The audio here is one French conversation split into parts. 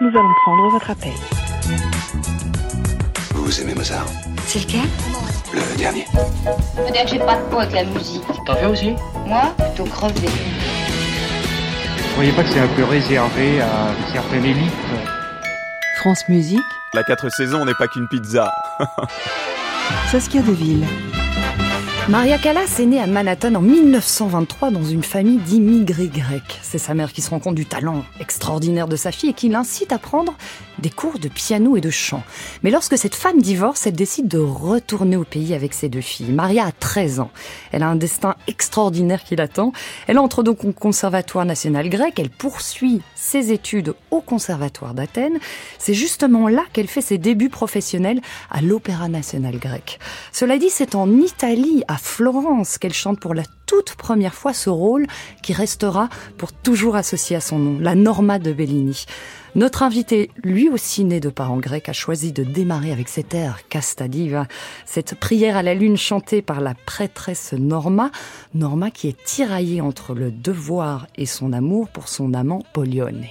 nous allons prendre votre appel. Vous aimez Mozart C'est lequel? Le dernier. Faut dire que j'ai pas de peau avec la musique. T'en fais aussi? Moi, plutôt crevé. Vous voyez pas que c'est un peu réservé à une certaine élite? France Musique, La 4 saisons n'est pas qu'une pizza. Saskia Deville. Maria Callas est née à Manhattan en 1923 dans une famille d'immigrés grecs. C'est sa mère qui se rend compte du talent extraordinaire de sa fille et qui l'incite à prendre des cours de piano et de chant. Mais lorsque cette femme divorce, elle décide de retourner au pays avec ses deux filles. Maria a 13 ans. Elle a un destin extraordinaire qui l'attend. Elle entre donc au Conservatoire national grec. Elle poursuit ses études au Conservatoire d'Athènes. C'est justement là qu'elle fait ses débuts professionnels à l'Opéra national grec. Cela dit, c'est en Italie, à Florence, qu'elle chante pour la toute première fois ce rôle qui restera pour toujours associé à son nom, la Norma de Bellini. Notre invité, lui aussi né de parents grecs, a choisi de démarrer avec cet air Casta Diva, cette prière à la lune chantée par la prêtresse Norma, Norma qui est tiraillée entre le devoir et son amour pour son amant Polione.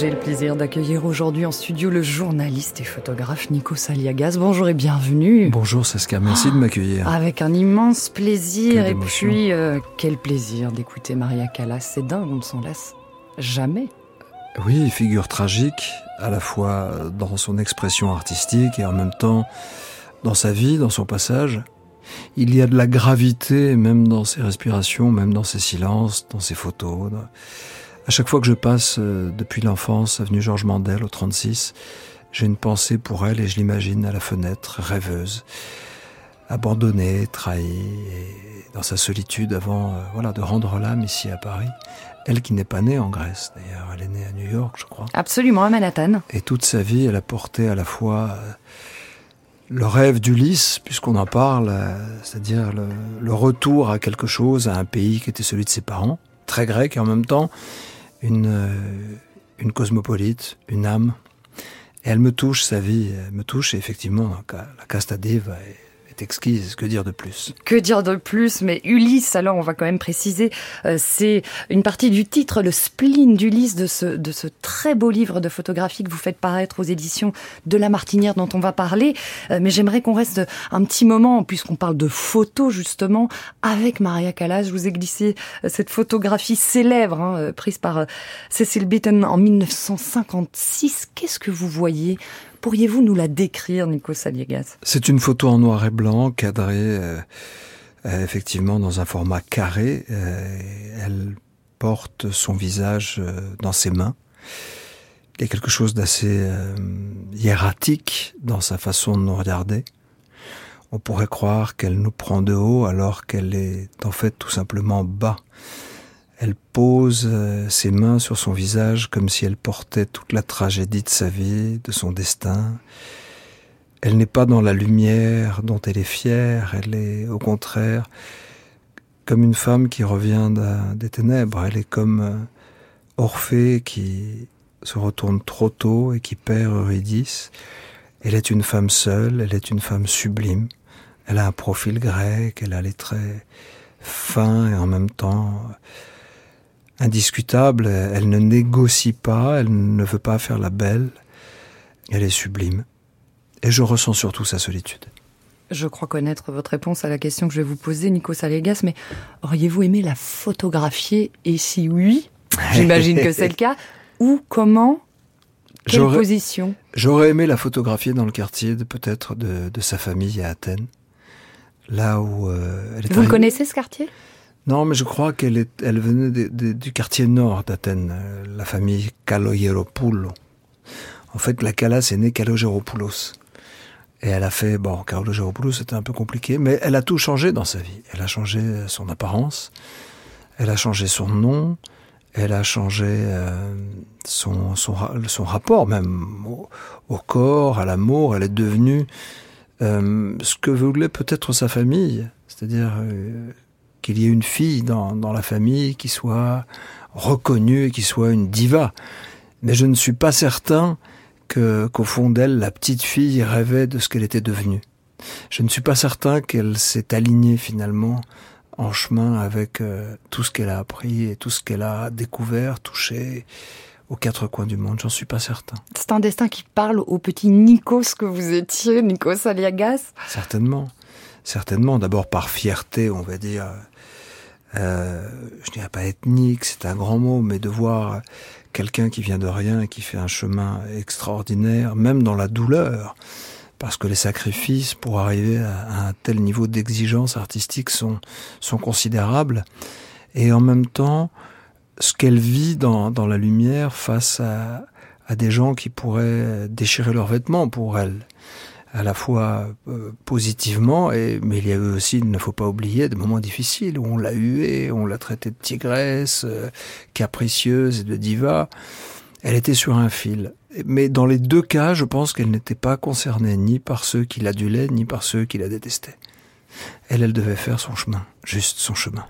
J'ai le plaisir d'accueillir aujourd'hui en studio le journaliste et photographe Nico Saliagas. Bonjour et bienvenue. Bonjour Saskia, merci de m'accueillir. Avec un immense plaisir et puis euh, quel plaisir d'écouter Maria Callas. C'est dingue, on ne s'en lasse jamais. Oui, figure tragique, à la fois dans son expression artistique et en même temps dans sa vie, dans son passage. Il y a de la gravité même dans ses respirations, même dans ses silences, dans ses photos. dans- À chaque fois que je passe euh, depuis l'enfance, avenue Georges Mandel au 36, j'ai une pensée pour elle et je l'imagine à la fenêtre, rêveuse, abandonnée, trahie, et dans sa solitude avant euh, voilà, de rendre l'âme ici à Paris. Elle qui n'est pas née en Grèce d'ailleurs, elle est née à New York je crois. Absolument, à Manhattan. Et toute sa vie, elle a porté à la fois euh, le rêve d'Ulysse, puisqu'on en parle, euh, c'est-à-dire le, le retour à quelque chose, à un pays qui était celui de ses parents, très grec, et en même temps une, euh, une cosmopolite, une âme. Et elle me touche, sa vie, me touche, et effectivement, la Casta Diva est exquise. Que dire de plus? Que dire de plus? Mais Ulysse, alors on va quand même préciser, euh, c'est une partie du titre, le spleen d'Ulysse de ce, de ce très beau livre de photographie que vous faites paraître aux éditions de La Martinière dont on va parler. Euh, mais j'aimerais qu'on reste un petit moment, puisqu'on parle de photos justement, avec Maria Callas. Je vous ai glissé euh, cette photographie célèbre hein, prise par Cecil Beaton en 1956. Qu'est-ce que vous voyez Pourriez-vous nous la décrire, Nico Saliegas? C'est une photo en noir et blanc, cadrée euh, euh, effectivement dans un format carré. Euh, elle porte son visage dans ses mains. Il y a quelque chose d'assez hiératique dans sa façon de nous regarder. On pourrait croire qu'elle nous prend de haut alors qu'elle est en fait tout simplement bas. Elle pose euh, ses mains sur son visage comme si elle portait toute la tragédie de sa vie, de son destin. Elle n'est pas dans la lumière dont elle est fière, elle est au contraire comme une femme qui revient des ténèbres, elle est comme Orphée qui se retourne trop tôt et qui perd Eurydice. Elle est une femme seule, elle est une femme sublime. Elle a un profil grec, elle a les traits fins et en même temps indiscutable, elle ne négocie pas, elle ne veut pas faire la belle, elle est sublime. Et je ressens surtout sa solitude. Je crois connaître votre réponse à la question que je vais vous poser, Nico Salegas, mais auriez-vous aimé la photographier Et si oui, j'imagine que c'est le cas, où, comment, quelle position? J'aurais aimé la photographier dans le quartier de peut-être de, sa famille à Athènes, là où euh, elle est Vous connaissez ce quartier? Non, mais je crois qu'elle elle venait du quartier nord d'Athènes, euh, la famille Kalogeropoulos. En fait, la Calas est née Kalogeropoulos. Et elle a fait, bon, Kalogeropoulos c'était un peu compliqué, mais elle a tout changé dans sa vie. Elle a changé son apparence, elle a changé son nom, elle a changé euh, son, son, son, rapport même au, corps, à l'amour. Elle est devenue euh, ce que voulait peut-être sa famille, c'est-à-dire qu'il y ait une fille dans, la famille qui soit reconnue et qui soit une diva. Mais je ne suis pas certain que qu'au fond d'elle, la petite fille rêvait de ce qu'elle était devenue. Je ne suis pas certain qu'elle s'est alignée finalement en chemin avec euh, tout ce qu'elle a appris et tout ce qu'elle a découvert, touché aux quatre coins du monde. J'en suis pas certain. C'est un destin qui parle au petit Nikos que vous étiez, Nikos Aliagas? Certainement. Certainement. D'abord par fierté, on va dire, euh, je dirais pas ethnique, c'est un grand mot, mais de voir quelqu'un qui vient de rien et qui fait un chemin extraordinaire, même dans la douleur, parce que les sacrifices pour arriver à, un tel niveau d'exigence artistique sont, sont considérables, et en même temps, ce qu'elle vit dans, dans la lumière face à, à des gens qui pourraient déchirer leurs vêtements pour elle à la fois euh, positivement, et, mais il y avait aussi, il ne faut pas oublier, des moments difficiles où on l'a huée, on l'a traitée de tigresse, euh, capricieuse et de diva. Elle était sur un fil. Mais dans les deux cas, je pense qu'elle n'était pas concernée ni par ceux qui l'adulaient, ni par ceux qui la détestaient. Elle, elle devait faire son chemin, juste son chemin.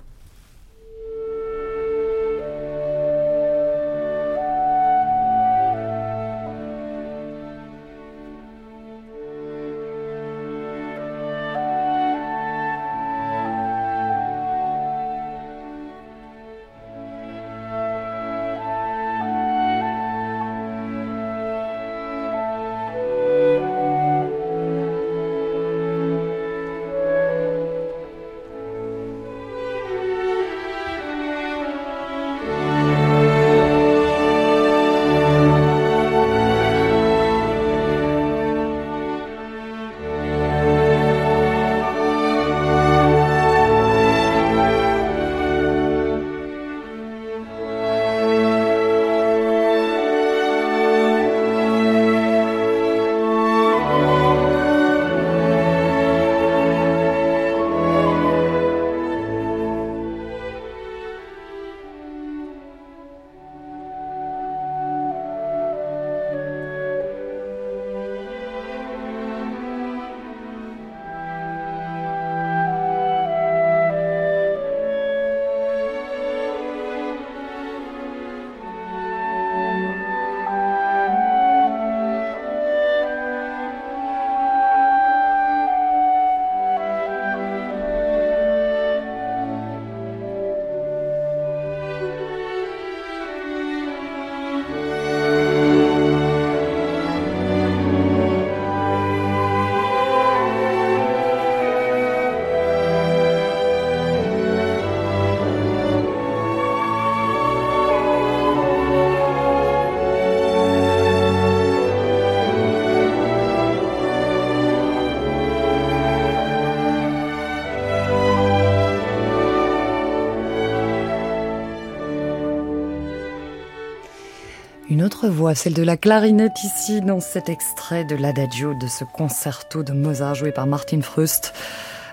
Une autre voix, celle de la clarinette ici, dans cet extrait de l'adagio de ce concerto de Mozart joué par Martin Frust.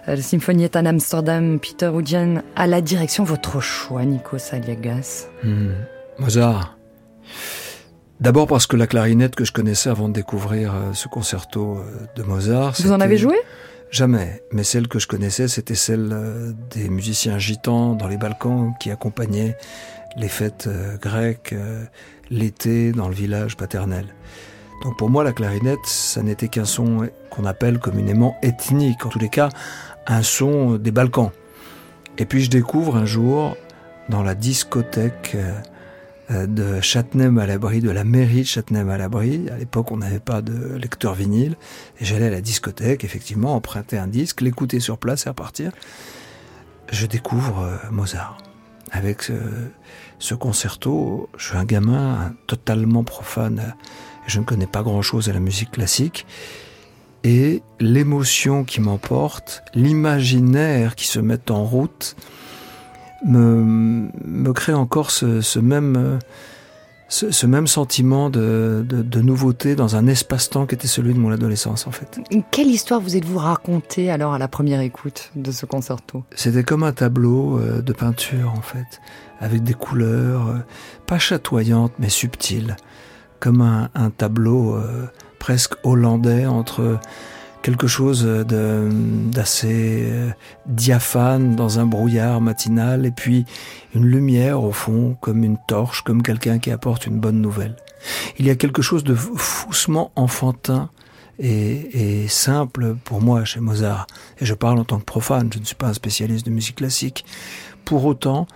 Euh, Le Symphonietta Amsterdam, Peter Udian, à la direction, votre choix, Nico Saliagas. Hmm. Mozart. D'abord parce que la clarinette que je connaissais avant de découvrir euh, ce concerto euh, de Mozart. Vous en avez joué? Jamais. Mais celle que je connaissais, c'était celle des musiciens gitans dans les Balkans qui accompagnaient les fêtes grecques l'été dans le village paternel. Donc pour moi, la clarinette, ça n'était qu'un son qu'on appelle communément ethnique. En tous les cas, un son des Balkans. Et puis je découvre un jour dans la discothèque euh, euh, de Châtenay-Malabry, de la mairie de Châtenay-Malabry. À l'époque, on n'avait pas de lecteur vinyle. Et j'allais à la discothèque, effectivement, emprunter un disque, l'écouter sur place et repartir. Je découvre euh, Mozart. Avec ce concerto, je suis un gamin totalement profane. Je ne connais pas grand-chose à la musique classique. Et l'émotion qui m'emporte, l'imaginaire qui se met en route, me, crée encore ce, ce même, euh, ce, ce même sentiment de, de, de nouveauté dans un espace-temps qui était celui de mon adolescence, en fait. Quelle histoire vous êtes-vous raconté alors à la première écoute de ce concerto? C'était comme un tableau euh, de peinture, en fait, avec des couleurs, euh, pas chatoyantes, mais subtiles, comme un, un tableau euh, presque hollandais entre quelque chose d'assez euh, diaphane dans un brouillard matinal et puis une lumière au fond comme une torche, comme quelqu'un qui apporte une bonne nouvelle. Il y a quelque chose de foussement enfantin et, et simple pour moi chez Mozart. Et je parle en tant que profane, je ne suis pas un spécialiste de musique classique. Pour autant,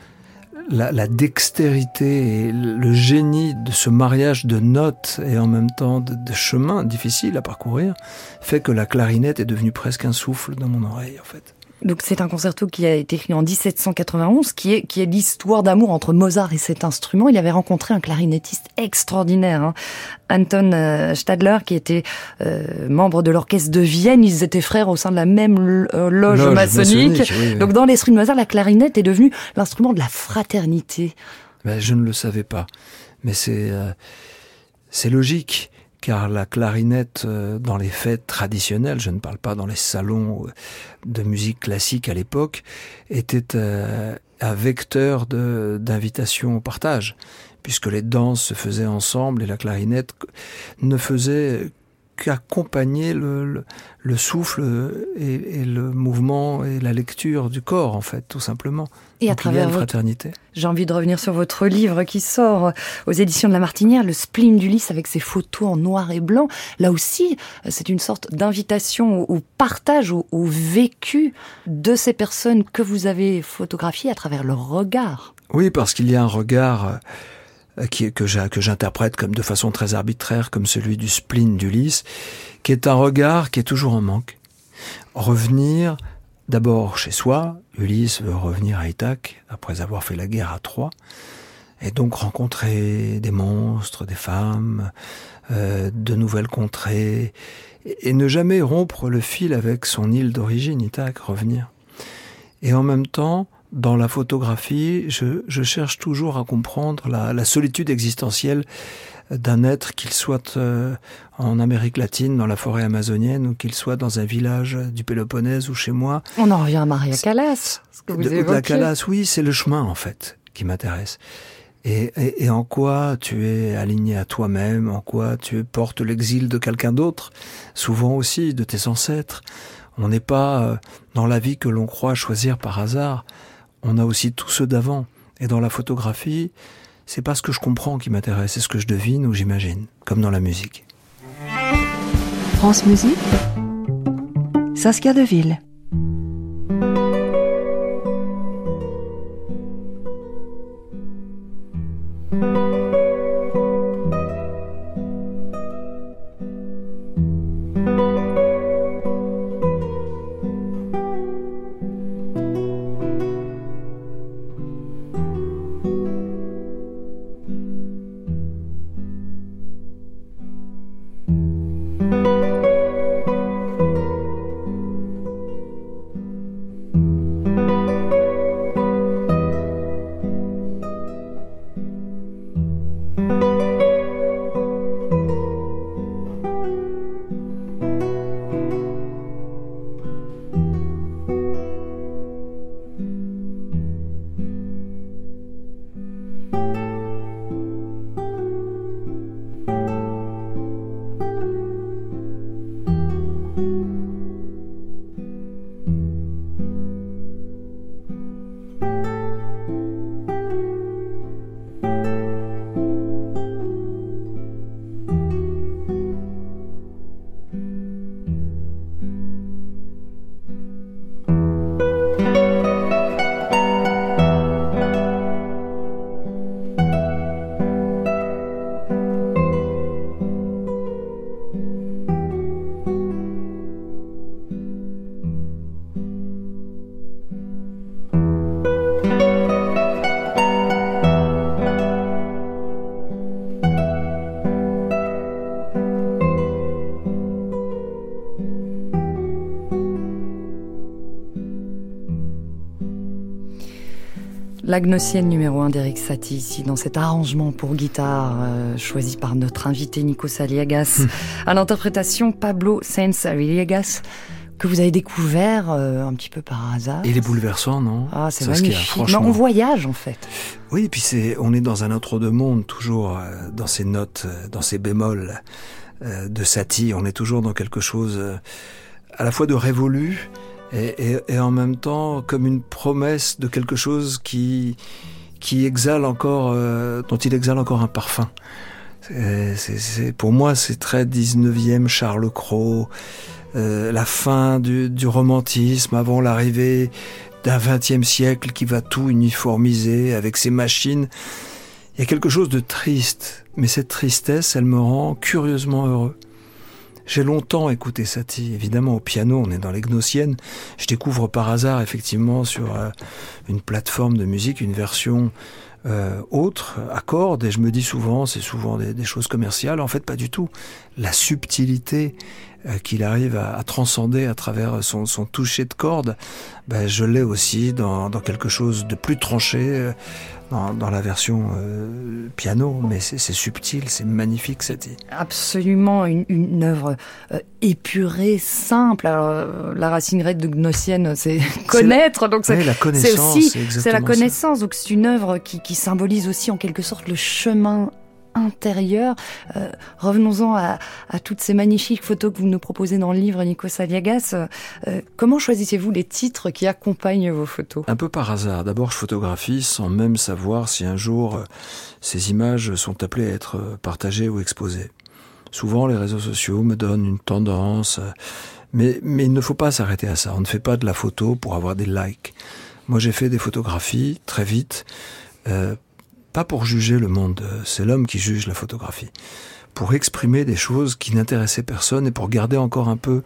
la, la dextérité et le génie de ce mariage de notes et en même temps de, de chemins difficiles à parcourir fait que la clarinette est devenue presque un souffle dans mon oreille en fait. Donc c'est un concerto qui a été écrit en 1791, qui est, qui est l'histoire d'amour entre Mozart et cet instrument. Il avait rencontré un clarinettiste extraordinaire, hein, Anton euh, Stadler, qui était euh, membre de l'orchestre de Vienne. Ils étaient frères au sein de la même euh, loge, Loge maçonnique. maçonnique, oui, oui. Donc dans l'esprit de Mozart, la clarinette est devenue l'instrument de la fraternité. Ben, je ne le savais pas, mais c'est euh, c'est logique car la clarinette euh, dans les fêtes traditionnelles, je ne parle pas dans les salons euh, de musique classique à l'époque, était euh, un vecteur d'invitation au partage, puisque les danses se faisaient ensemble et la clarinette ne faisait qu'accompagner le, le, le souffle et, et le mouvement et la lecture du corps, en fait, tout simplement. Et à Donc, il y a travers une votre- fraternité. J'ai envie de revenir sur votre livre qui sort aux éditions de La Martinière, Le spleen d'Ulysse avec ses photos en noir et blanc. Là aussi, c'est une sorte d'invitation au, au partage, au, au vécu de ces personnes que vous avez photographiées à travers leur regard. Oui, parce qu'il y a un regard euh, qui, que j'a- que j'interprète comme de façon très arbitraire, comme celui du spleen d'Ulysse, qui est un regard qui est toujours en manque. Revenir d'abord chez soi, Ulysse veut revenir à Ithaque après avoir fait la guerre à Troie, et donc rencontrer des monstres, des femmes, euh, de nouvelles contrées, et, et ne jamais rompre le fil avec son île d'origine, Ithaque, revenir. Et en même temps, dans la photographie, je, je cherche toujours à comprendre la, la solitude existentielle d'un être, qu'il soit euh, en Amérique latine, dans la forêt amazonienne, ou qu'il soit dans un village du Péloponnèse ou chez moi. On en revient à Maria Callas, ce que vous De, de la. Calas, oui, c'est le chemin en fait qui m'intéresse. Et, et, et en quoi tu es aligné à toi-même, en quoi tu portes l'exil de quelqu'un d'autre, souvent aussi de tes ancêtres. On n'est pas euh, dans la vie que l'on croit choisir par hasard on a aussi tous ceux d'avant. Et dans la photographie, c'est pas ce que je comprends qui m'intéresse, c'est ce que je devine ou j'imagine, comme dans la musique. France Musique, Saskia Deville. La Gnossienne numéro 1 d'Eric Satie, ici, dans cet arrangement pour guitare euh, choisi par notre invité Nico Saliagas, Hmm. à l'interprétation Pablo Sainz Arriagas, que vous avez découvert euh, un petit peu par hasard. Il est bouleversant, non? Ah, c'est magnifique. franchement. Mais on voyage, en fait. Oui, et puis c'est, on est dans un autre de monde, toujours euh, dans ces notes, dans ces bémols de Satie. On est toujours dans quelque chose à la fois de révolu et, et- et en même temps comme une promesse de quelque chose qui qui exhale encore, euh, dont il exhale encore un parfum. C'est- c'est- pour moi, c'est très 19e Charles Cros, euh, la fin du, du romantisme avant l'arrivée d'un 20e siècle qui va tout uniformiser avec ses machines. Il y a quelque chose de triste, mais cette tristesse, elle me rend curieusement heureux. J'ai longtemps écouté Satie, évidemment au piano, on est dans les Gnossiennes. Je découvre par hasard effectivement sur euh, une plateforme de musique une version euh, autre, à cordes, et je me dis souvent, c'est souvent des, choses commerciales. En fait, pas du tout. La subtilité qu'il arrive à, à transcender à travers son, son toucher de cordes, ben, je l'ai aussi dans, dans quelque chose de plus tranché euh, dans, dans la version euh, piano, mais c'est c'est subtil, c'est magnifique, Satie. Absolument une, une œuvre euh, épurée, simple. Alors, euh, la racine grecque de Gnossienne, c'est connaître, donc c'est Oui, la c'est connaissance, aussi c'est c'est la ça. connaissance. Donc c'est une œuvre qui, qui symbolise aussi en quelque sorte le chemin intérieur. Euh, Revenons-en à, à toutes ces magnifiques photos que vous nous proposez dans le livre, Nico Saliagas. Euh, comment choisissez-vous les titres qui accompagnent vos photos? Un peu par hasard. D'abord, je photographie sans même savoir si un jour euh, ces images sont appelées à être euh, partagées ou exposées. Souvent, les réseaux sociaux me donnent une tendance, euh, mais, mais il ne faut pas s'arrêter à ça. On ne fait pas de la photo pour avoir des likes. Moi, j'ai fait des photographies très vite, euh, pas pour juger le monde, c'est l'homme qui juge la photographie, pour exprimer des choses qui n'intéressaient personne et pour garder encore un peu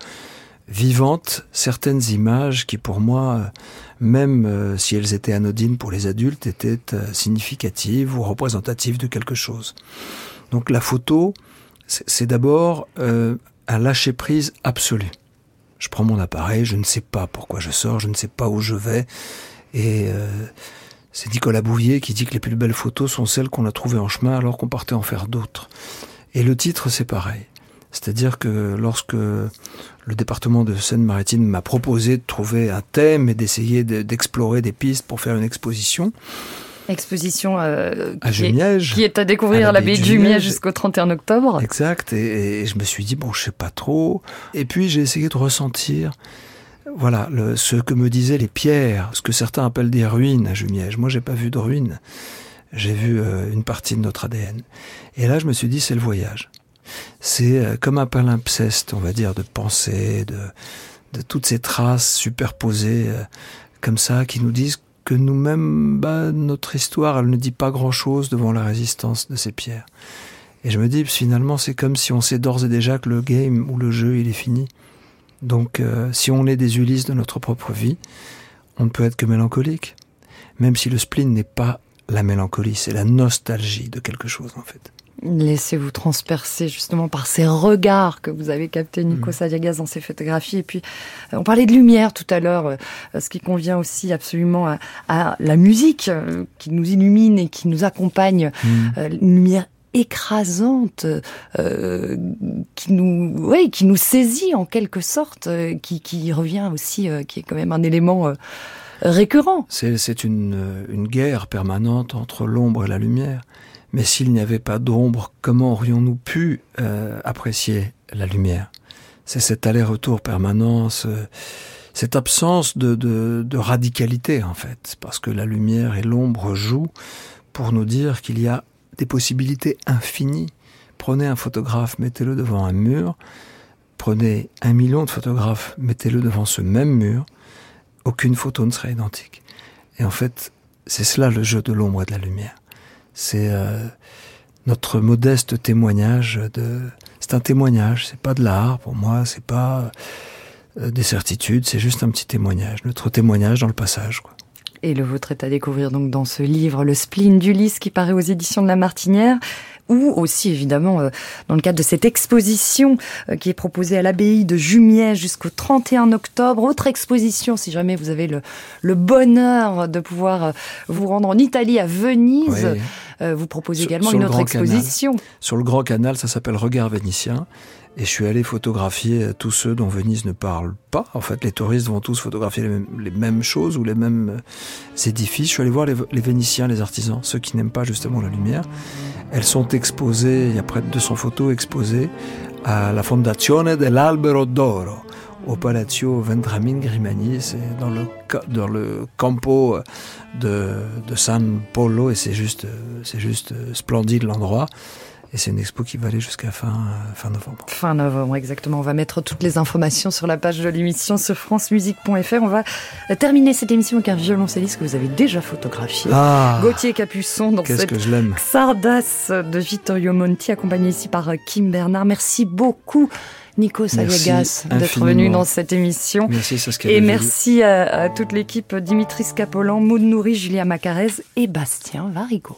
vivantes certaines images qui, pour moi, même euh, si elles étaient anodines pour les adultes, étaient euh, significatives ou représentatives de quelque chose. Donc la photo, c'est d'abord euh, un lâcher-prise absolu. Je prends mon appareil, je ne sais pas pourquoi je sors, je ne sais pas où je vais, et c'est Nicolas Bouvier qui dit que les plus belles photos sont celles qu'on a trouvées en chemin alors qu'on partait en faire d'autres. Et le titre, c'est pareil. C'est-à-dire que lorsque le département de Seine-Maritime m'a proposé de trouver un thème et d'essayer de- d'explorer des pistes pour faire une exposition Exposition euh, à qui, est, qui est à découvrir à à l'abbaye de Jumièges jusqu'au 31 octobre. Exact. Et, et je me suis dit, bon, je sais pas trop. Et puis, j'ai essayé de ressentir, voilà, ce que me disaient les pierres, ce que certains appellent des ruines à Jumièges. Moi, j'ai pas vu de ruines. J'ai vu euh, une partie de notre ADN. Et là, je me suis dit, c'est le voyage. C'est euh, comme un palimpseste, on va dire, de pensée, de, de toutes ces traces superposées, euh, comme ça, qui nous disent que nous-mêmes, bah, notre histoire, elle ne dit pas grand-chose devant la résistance de ces pierres. Et je me dis, finalement, c'est comme si on sait d'ores et déjà que le game ou le jeu, il est fini. Donc, euh, si on est des Ulysses de notre propre vie, on ne peut être que mélancolique. Même si le spleen n'est pas la mélancolie, c'est la nostalgie de quelque chose, en fait. Laissez-vous transpercer justement par ces regards que vous avez captés, Mm. Nico Saliagas, dans ces photographies. Et puis, euh, on parlait de lumière tout à l'heure, euh, ce qui convient aussi absolument à, à la musique qui nous illumine et qui nous accompagne. Mm. Une lumière écrasante euh, qui nous ouais, qui nous saisit en quelque sorte euh, qui, qui revient aussi euh, qui est quand même un élément récurrent. C'est une, une guerre permanente entre l'ombre et la lumière. Mais s'il n'y avait pas d'ombre, comment aurions-nous pu apprécier la lumière? C'est cet aller-retour permanent, ce- cette absence de, de radicalité en fait, parce que la lumière et l'ombre jouent pour nous dire qu'il y a des possibilités infinies. Prenez un photographe, mettez-le devant un mur, prenez un million de photographes, mettez-le devant ce même mur, aucune photo ne sera identique. Et en fait, c'est cela le jeu de l'ombre et de la lumière. C'est euh, notre modeste témoignage de. C'est un témoignage, c'est pas de l'art pour moi, c'est pas euh, des certitudes, c'est juste un petit témoignage, notre témoignage dans le passage. Quoi. Et le vôtre est à découvrir donc dans ce livre, Le spleen d'Ulysse, qui paraît aux éditions de La Martinière. ou aussi évidemment euh, dans le cadre de cette exposition euh, qui est proposée à l'abbaye de Jumièges jusqu'au 31 octobre. Autre exposition, si jamais vous avez le, le bonheur de pouvoir euh, vous rendre en Italie, à Venise. Oui. Vous proposez Sur- également sur une autre exposition. Sur le Grand Canal, ça s'appelle Regard vénitien. Et je suis allé photographier euh, tous ceux dont Venise ne parle pas. En fait, les touristes vont tous photographier les mêmes, choses ou les mêmes euh, édifices. Je suis allé voir les, Vénitiens, les artisans, ceux qui n'aiment pas justement la lumière. Elles sont exposées, il y a près de 200 photos exposées à la Fondazione dell'Albero d'Oro, au Palazzo Vendramin Grimani. C'est dans le, dans le campo de, de San Polo et c'est juste, euh, c'est juste euh, splendide l'endroit. Et c'est une expo qui va aller jusqu'à fin, euh, fin novembre. Fin novembre, exactement. On va mettre toutes les informations sur la page de l'émission sur francemusique.fr. On va euh, terminer cette émission avec un violoncelliste que vous avez déjà photographié. Ah, Gauthier Capuçon dans cette que je l'aime. Sardas de Vittorio Monti, accompagné ici par euh, Kim Bernard. Merci beaucoup, Nico Sayagas, d'être venu dans cette émission. Merci Saskia. Et merci à, à toute l'équipe Dimitri Scapolan, Maud Nourri, Julia Macarez et Bastien Varigo.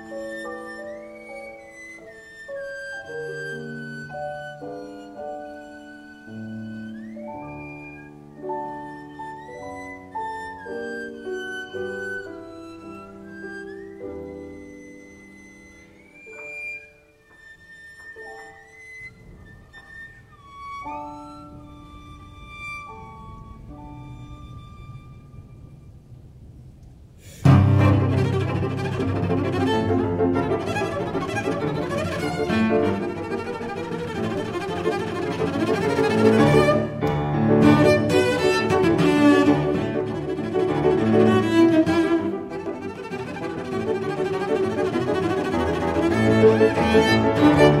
À